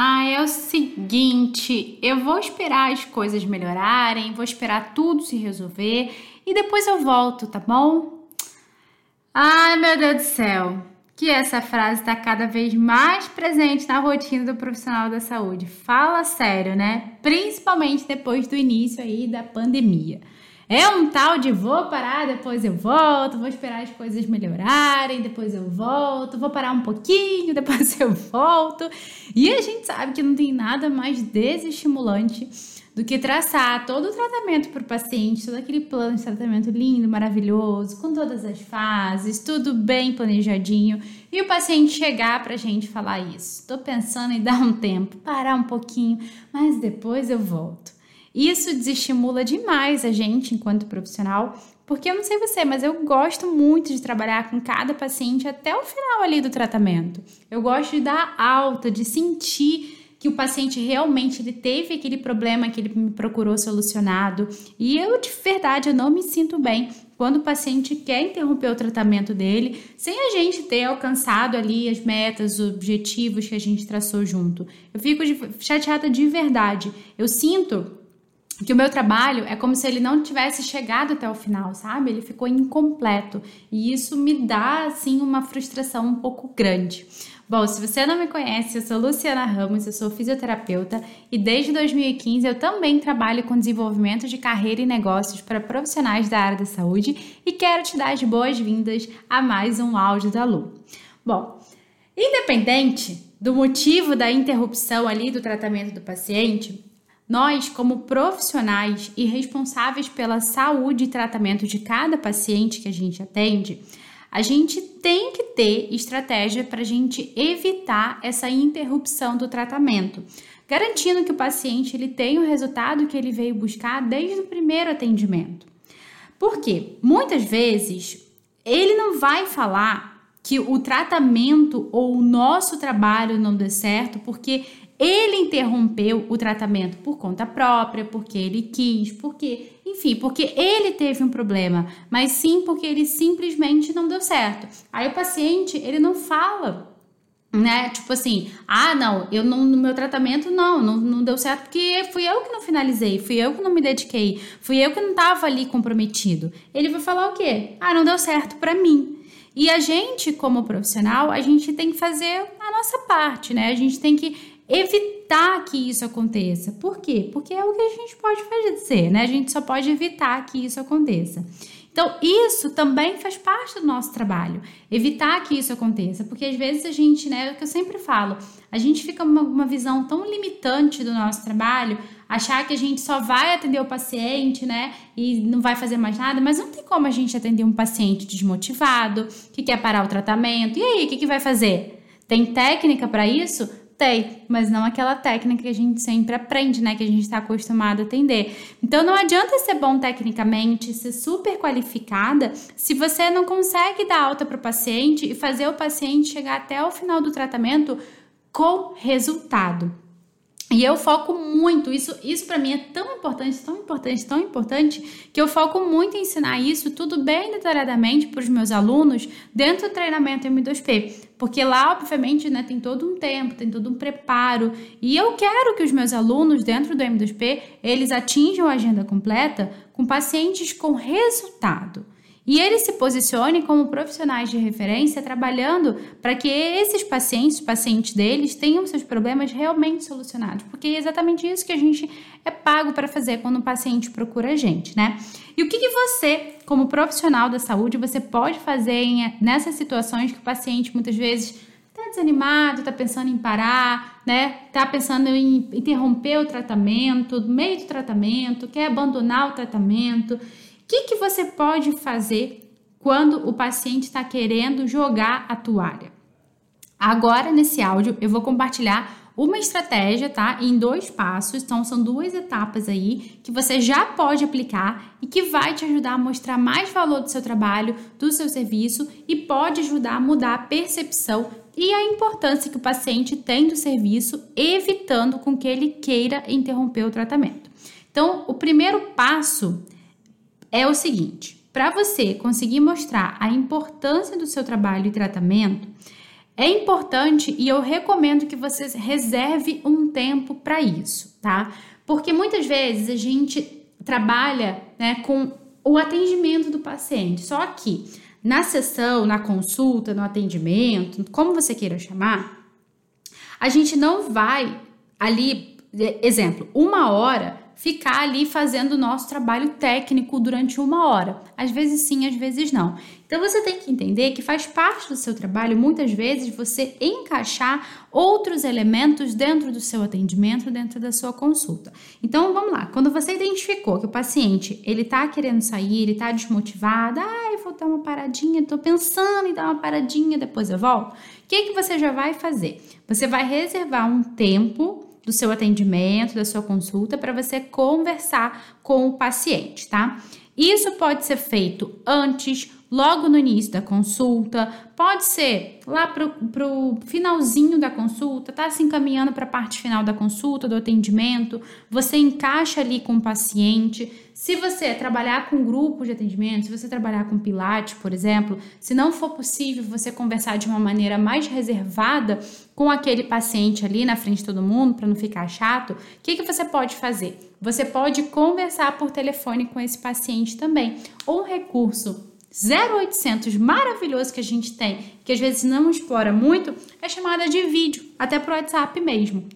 Ah, é o seguinte, eu vou esperar as coisas melhorarem, vou esperar tudo se resolver e depois eu volto, tá bom? Ai, meu Deus do céu, que essa frase está cada vez mais presente na rotina do profissional da saúde. Fala sério, né? Principalmente depois do início aí da pandemia. É um tal de vou parar, depois eu volto, vou esperar as coisas melhorarem, depois eu volto, vou parar um pouquinho, depois eu volto. E a gente sabe que não tem nada mais desestimulante do que traçar todo o tratamento para o paciente, todo aquele plano de tratamento lindo, maravilhoso, com todas as fases, tudo bem planejadinho, e o paciente chegar para a gente falar isso. Estou pensando em dar um tempo, parar um pouquinho, mas depois eu volto. Isso desestimula demais a gente enquanto profissional, porque eu não sei você, mas eu gosto muito de trabalhar com cada paciente até o final ali do tratamento. Eu gosto de dar alta, de sentir que o paciente realmente ele teve aquele problema que ele me procurou solucionado. E eu de verdade eu não me sinto bem quando o paciente quer interromper o tratamento dele sem a gente ter alcançado ali as metas, os objetivos que a gente traçou junto. Eu fico chateada de verdade. Eu sinto que o meu trabalho é como se ele não tivesse chegado até o final, sabe? Ele ficou incompleto e isso me dá assim uma frustração um pouco grande. Bom, se você não me conhece, eu sou Luciana Ramos, eu sou fisioterapeuta e desde 2015 eu também trabalho com desenvolvimento de carreira e negócios para profissionais da área da saúde e quero te dar as boas-vindas a mais um áudio da Lu. Bom, independente do motivo da interrupção ali do tratamento do paciente, nós, como profissionais e responsáveis pela saúde e tratamento de cada paciente que a gente atende, a gente tem que ter estratégia para a gente evitar essa interrupção do tratamento, garantindo que o paciente ele tenha o resultado que ele veio buscar desde o primeiro atendimento. Porque muitas vezes ele não vai falar que o tratamento ou o nosso trabalho não deu certo porque ele interrompeu o tratamento por conta própria, porque ele quis, porque, enfim, porque ele teve um problema, mas sim porque ele simplesmente não deu certo. Aí o paciente, ele não fala né? Tipo assim, ah, não, eu não, no meu tratamento não, não, não deu certo porque fui eu que não finalizei, fui eu que não me dediquei, fui eu que não tava ali comprometido. Ele vai falar o quê? Ah, não deu certo para mim. E a gente, como profissional, a gente tem que fazer a nossa parte, né? A gente tem que evitar que isso aconteça. Por quê? Porque é o que a gente pode fazer, né? A gente só pode evitar que isso aconteça. Então, isso também faz parte do nosso trabalho, evitar que isso aconteça, porque às vezes a gente, né, é o que eu sempre falo, a gente fica com uma, uma visão tão limitante do nosso trabalho, achar que a gente só vai atender o paciente, né, e não vai fazer mais nada, mas não tem como a gente atender um paciente desmotivado, que quer parar o tratamento, e aí, o que, que vai fazer? Tem técnica para isso? Tem, mas não aquela técnica que a gente sempre aprende, né? Que a gente está acostumado a atender. Então não adianta ser bom tecnicamente, ser super qualificada, se você não consegue dar alta para o paciente e fazer o paciente chegar até o final do tratamento com resultado. E eu foco muito, isso, isso para mim é tão importante, tão importante, tão importante, que eu foco muito em ensinar isso tudo bem detalhadamente para os meus alunos dentro do treinamento M2P. Porque lá, obviamente, né, tem todo um tempo, tem todo um preparo. E eu quero que os meus alunos dentro do M2P, eles atinjam a agenda completa com pacientes com resultado e eles se posicionem como profissionais de referência trabalhando para que esses pacientes, pacientes deles, tenham seus problemas realmente solucionados, porque é exatamente isso que a gente é pago para fazer quando o paciente procura a gente, né? E o que, que você, como profissional da saúde, você pode fazer nessas situações que o paciente muitas vezes está desanimado, está pensando em parar, né? Está pensando em interromper o tratamento, meio do tratamento, quer abandonar o tratamento que, que você pode fazer quando o paciente está querendo jogar a toalha? Agora, nesse áudio, eu vou compartilhar uma estratégia, tá? Em dois passos, então são duas etapas aí que você já pode aplicar e que vai te ajudar a mostrar mais valor do seu trabalho, do seu serviço e pode ajudar a mudar a percepção e a importância que o paciente tem do serviço, evitando com que ele queira interromper o tratamento. Então, o primeiro passo é o seguinte: para você conseguir mostrar a importância do seu trabalho e tratamento, É importante e eu recomendo que você reserve um tempo para isso, tá? Porque muitas vezes a gente trabalha né, com o atendimento do paciente, só que na sessão, na consulta, no atendimento, como você queira chamar, a gente não vai ali, exemplo, uma hora ficar ali fazendo o nosso trabalho técnico durante uma hora. Às vezes sim, às vezes não. Então você tem que entender que faz parte do seu trabalho, muitas vezes, você encaixar outros elementos dentro do seu atendimento, dentro da sua consulta. Então vamos lá, quando você identificou que o paciente ele tá querendo sair, ele tá desmotivado, ah, vou dar uma paradinha, tô pensando em dar uma paradinha, depois eu volto. O que, que você já vai fazer? Você vai reservar um tempo do seu atendimento, da sua consulta, para você conversar com o paciente, tá? Isso pode ser feito antes, logo no início da consulta, pode ser lá pro, pro finalzinho da consulta, tá se encaminhando para a parte final da consulta, do atendimento, você encaixa ali com o paciente. Se você trabalhar com grupo de atendimento, se você trabalhar com Pilates, por exemplo, se não for possível você conversar de uma maneira mais reservada com aquele paciente ali na frente de todo mundo, para não ficar chato, o que, que você pode fazer? Você pode conversar por telefone com esse paciente também. Ou um recurso 0800 maravilhoso que a gente tem, que às vezes não explora muito, é chamada de vídeo, até pro WhatsApp mesmo.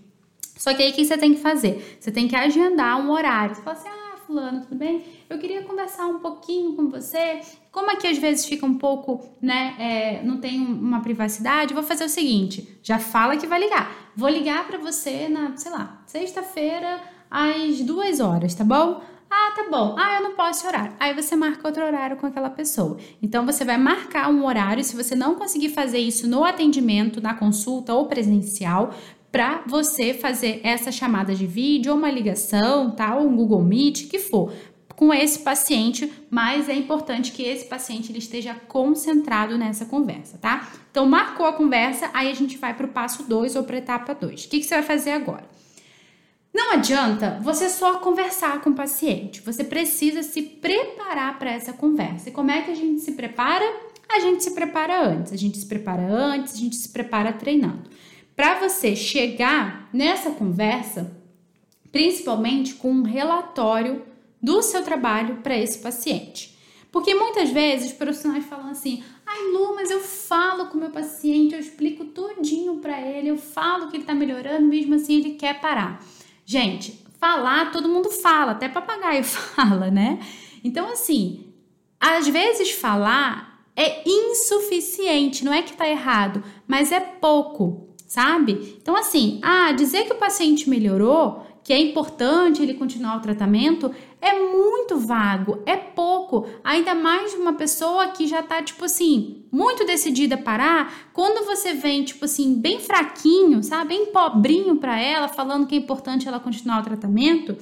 Só que aí o que você tem que fazer? Você tem que agendar um horário. Você fala assim, ah, fulano, tudo bem? Eu queria conversar um pouquinho com você. Como aqui às vezes fica um pouco, né, é, não tem uma privacidade, vou fazer o seguinte, já fala que vai ligar. Vou ligar para você na, sei lá, sexta-feira às duas horas, tá bom? Ah, tá bom. Ah, eu não posso orar. Aí você marca outro horário com aquela pessoa. Então você vai marcar um horário, se você não conseguir fazer isso no atendimento, na consulta ou presencial, para você fazer essa chamada de vídeo ou uma ligação, tá? Um Google Meet, que for, com esse paciente, mas é importante que esse paciente ele esteja concentrado nessa conversa, tá? Então, marcou a conversa, aí a gente vai para o passo 2 ou para etapa 2. O que, que você vai fazer agora? Não adianta você só conversar com o paciente, você precisa se preparar para essa conversa. E como é que a gente se prepara? A gente se prepara antes, a gente se prepara antes, a gente se prepara treinando para você chegar nessa conversa, principalmente com um relatório do seu trabalho para esse paciente. Porque muitas vezes os profissionais falam assim: ai Lu, mas eu falo com o meu paciente, eu explico tudinho para ele, eu falo que ele está melhorando, mesmo assim ele quer parar. Gente, falar todo mundo fala, até papagaio fala, né? Então, assim, às vezes falar é insuficiente, não é que tá errado, mas é pouco sabe? Então, assim, ah, dizer que o paciente melhorou, que é importante ele continuar o tratamento, é muito vago, é pouco. Ainda mais uma pessoa que já tá, tipo assim, muito decidida a parar, quando você vem, tipo assim, bem fraquinho, sabe? Bem pobrinho para ela, falando que é importante ela continuar o tratamento.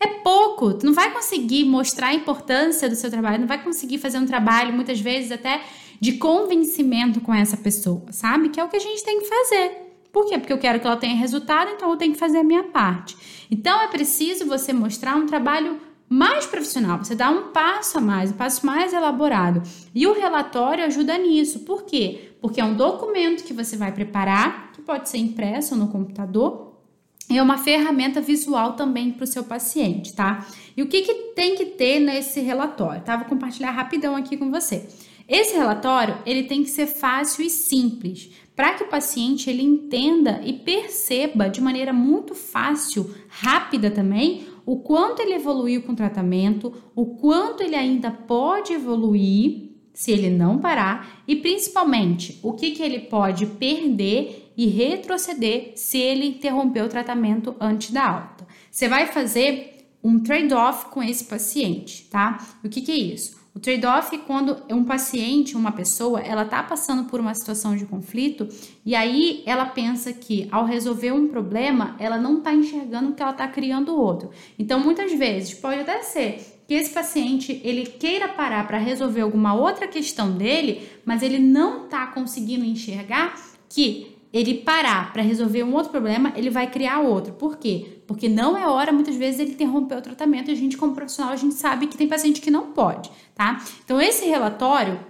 É pouco, tu não vai conseguir mostrar a importância do seu trabalho, não vai conseguir fazer um trabalho, muitas vezes até de convencimento com essa pessoa, sabe? Que é o que a gente tem que fazer. Por quê? Porque eu quero que ela tenha resultado, então eu tenho que fazer a minha parte. Então é preciso você mostrar um trabalho mais profissional, você dá um passo a mais, um passo mais elaborado. E o relatório ajuda nisso. Por quê? Porque é um documento que você vai preparar, que pode ser impresso no computador, e é uma ferramenta visual também para o seu paciente, tá? E o que, que tem que ter nesse relatório? Tá? Vou compartilhar rapidão aqui com você. Esse relatório ele tem que ser fácil e simples para que o paciente ele entenda e perceba de maneira muito fácil, rápida também, o quanto ele evoluiu com o tratamento, o quanto ele ainda pode evoluir se ele não parar e principalmente o que, que ele pode perder e retroceder se ele interromper o tratamento antes da alta. Você vai fazer um trade-off com esse paciente, tá? O que, que é isso? O trade-off é quando um paciente, uma pessoa, ela tá passando por uma situação de conflito e aí ela pensa que ao resolver um problema, ela não tá enxergando que ela tá criando outro. Então, muitas vezes pode até ser que esse paciente ele queira parar para resolver alguma outra questão dele, mas ele não tá conseguindo enxergar que ele parar para resolver um outro problema, ele vai criar outro. Por quê? Porque não é hora, muitas vezes, ele interromper o tratamento e a gente, como profissional, a gente sabe que tem paciente que não pode, tá? Então, esse relatório,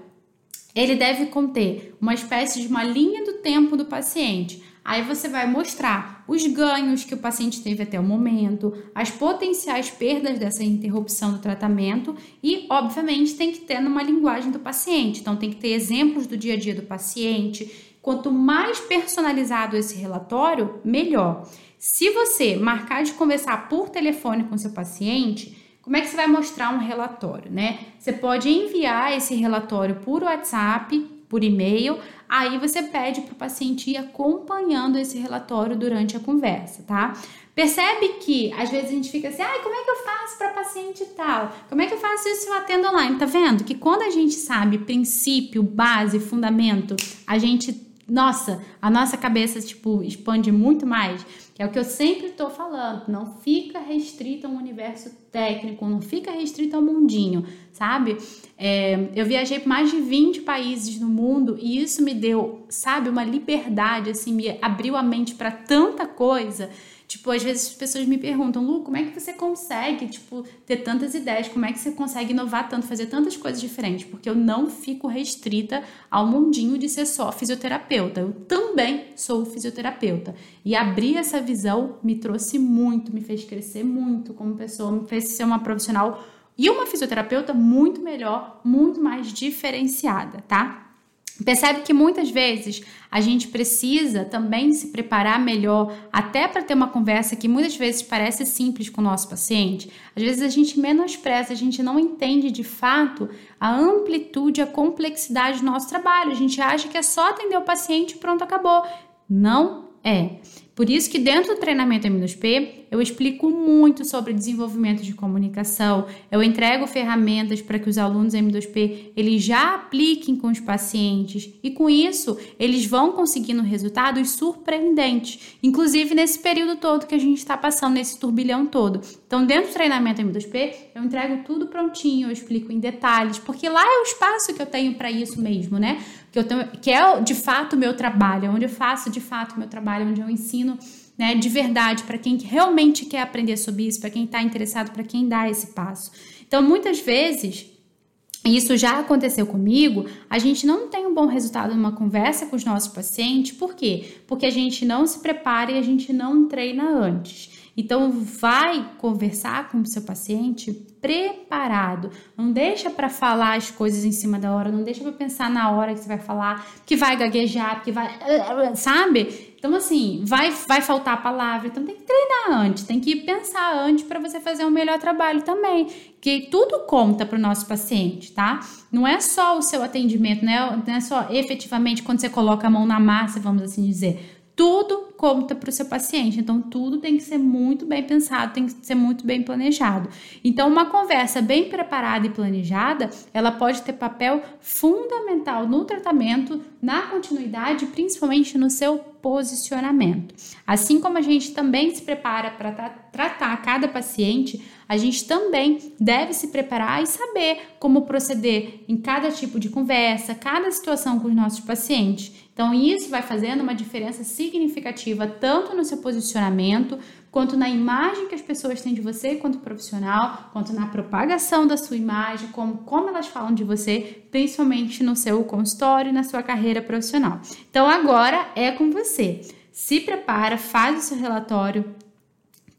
ele deve conter uma espécie de uma linha do tempo do paciente. Aí você vai mostrar os ganhos que o paciente teve até o momento, as potenciais perdas dessa interrupção do tratamento e, obviamente, tem que ter numa linguagem do paciente. Então, tem que ter exemplos do dia a dia do paciente. Quanto mais personalizado esse relatório, melhor. Se você marcar de conversar por telefone com seu paciente, como é que você vai mostrar um relatório, né? Você pode enviar esse relatório por WhatsApp, por e-mail, aí você pede para o paciente ir acompanhando esse relatório durante a conversa, tá? Percebe que às vezes a gente fica assim, ai, como é que eu faço para paciente tal? Como é que eu faço isso se eu atendo online? Tá vendo? Que quando a gente sabe princípio, base, fundamento, a gente nossa, a nossa cabeça, tipo, expande muito mais. É o que eu sempre estou falando. Não fica restrito a um universo técnico, não fica restrito ao mundinho, sabe? É, eu viajei por mais de 20 países no mundo e isso me deu, sabe, uma liberdade, assim, me abriu a mente para tanta coisa Tipo, às vezes as pessoas me perguntam, Lu, como é que você consegue, tipo, ter tantas ideias? Como é que você consegue inovar tanto, fazer tantas coisas diferentes? Porque eu não fico restrita ao mundinho de ser só fisioterapeuta. Eu também sou fisioterapeuta. E abrir essa visão me trouxe muito, me fez crescer muito como pessoa, me fez ser uma profissional e uma fisioterapeuta muito melhor, muito mais diferenciada, tá? Percebe que muitas vezes a gente precisa também se preparar melhor, até para ter uma conversa que muitas vezes parece simples com o nosso paciente. Às vezes a gente menospreza, a gente não entende de fato a amplitude, a complexidade do nosso trabalho. A gente acha que é só atender o paciente e pronto, acabou. Não é. Por isso que dentro do treinamento M2P, eu explico muito sobre desenvolvimento de comunicação, eu entrego ferramentas para que os alunos M2P eles já apliquem com os pacientes e com isso eles vão conseguindo resultados surpreendentes, inclusive nesse período todo que a gente está passando, nesse turbilhão todo. Então, dentro do treinamento M2P, eu entrego tudo prontinho, eu explico em detalhes, porque lá é o espaço que eu tenho para isso mesmo, né? Que, eu tenho, que é de fato o meu trabalho, onde eu faço de fato o meu trabalho, onde eu ensino né, de verdade para quem realmente quer aprender sobre isso, para quem está interessado, para quem dá esse passo. Então, muitas vezes, isso já aconteceu comigo, a gente não tem um bom resultado numa conversa com os nossos pacientes, por quê? Porque a gente não se prepara e a gente não treina antes. Então, vai conversar com o seu paciente preparado. Não deixa para falar as coisas em cima da hora, não deixa para pensar na hora que você vai falar, que vai gaguejar, que vai, sabe? Então assim, vai vai faltar a palavra, então tem que treinar antes, tem que pensar antes para você fazer um melhor trabalho também, que tudo conta para o nosso paciente, tá? Não é só o seu atendimento, né? Não é só efetivamente quando você coloca a mão na massa, vamos assim dizer tudo conta para o seu paciente. Então, tudo tem que ser muito bem pensado, tem que ser muito bem planejado. Então, uma conversa bem preparada e planejada, ela pode ter papel fundamental no tratamento, na continuidade, principalmente no seu posicionamento. Assim como a gente também se prepara para tra tratar cada paciente, a gente também deve se preparar e saber como proceder em cada tipo de conversa, cada situação com os nossos pacientes. Então, isso vai fazendo uma diferença significativa tanto no seu posicionamento, quanto na imagem que as pessoas têm de você quanto profissional, quanto na propagação da sua imagem, como, como elas falam de você, principalmente no seu consultório e na sua carreira profissional. Então, agora é com você. Se prepara, faz o seu relatório,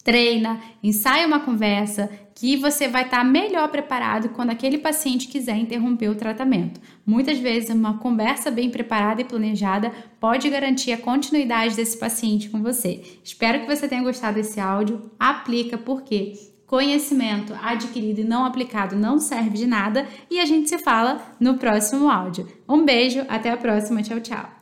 treina, ensaia uma conversa que você vai estar melhor preparado quando aquele paciente quiser interromper o tratamento. Muitas vezes, uma conversa bem preparada e planejada pode garantir a continuidade desse paciente com você. Espero que você tenha gostado desse áudio. Aplica porque conhecimento adquirido e não aplicado não serve de nada e a gente se fala no próximo áudio. Um beijo, até a próxima, tchau, tchau.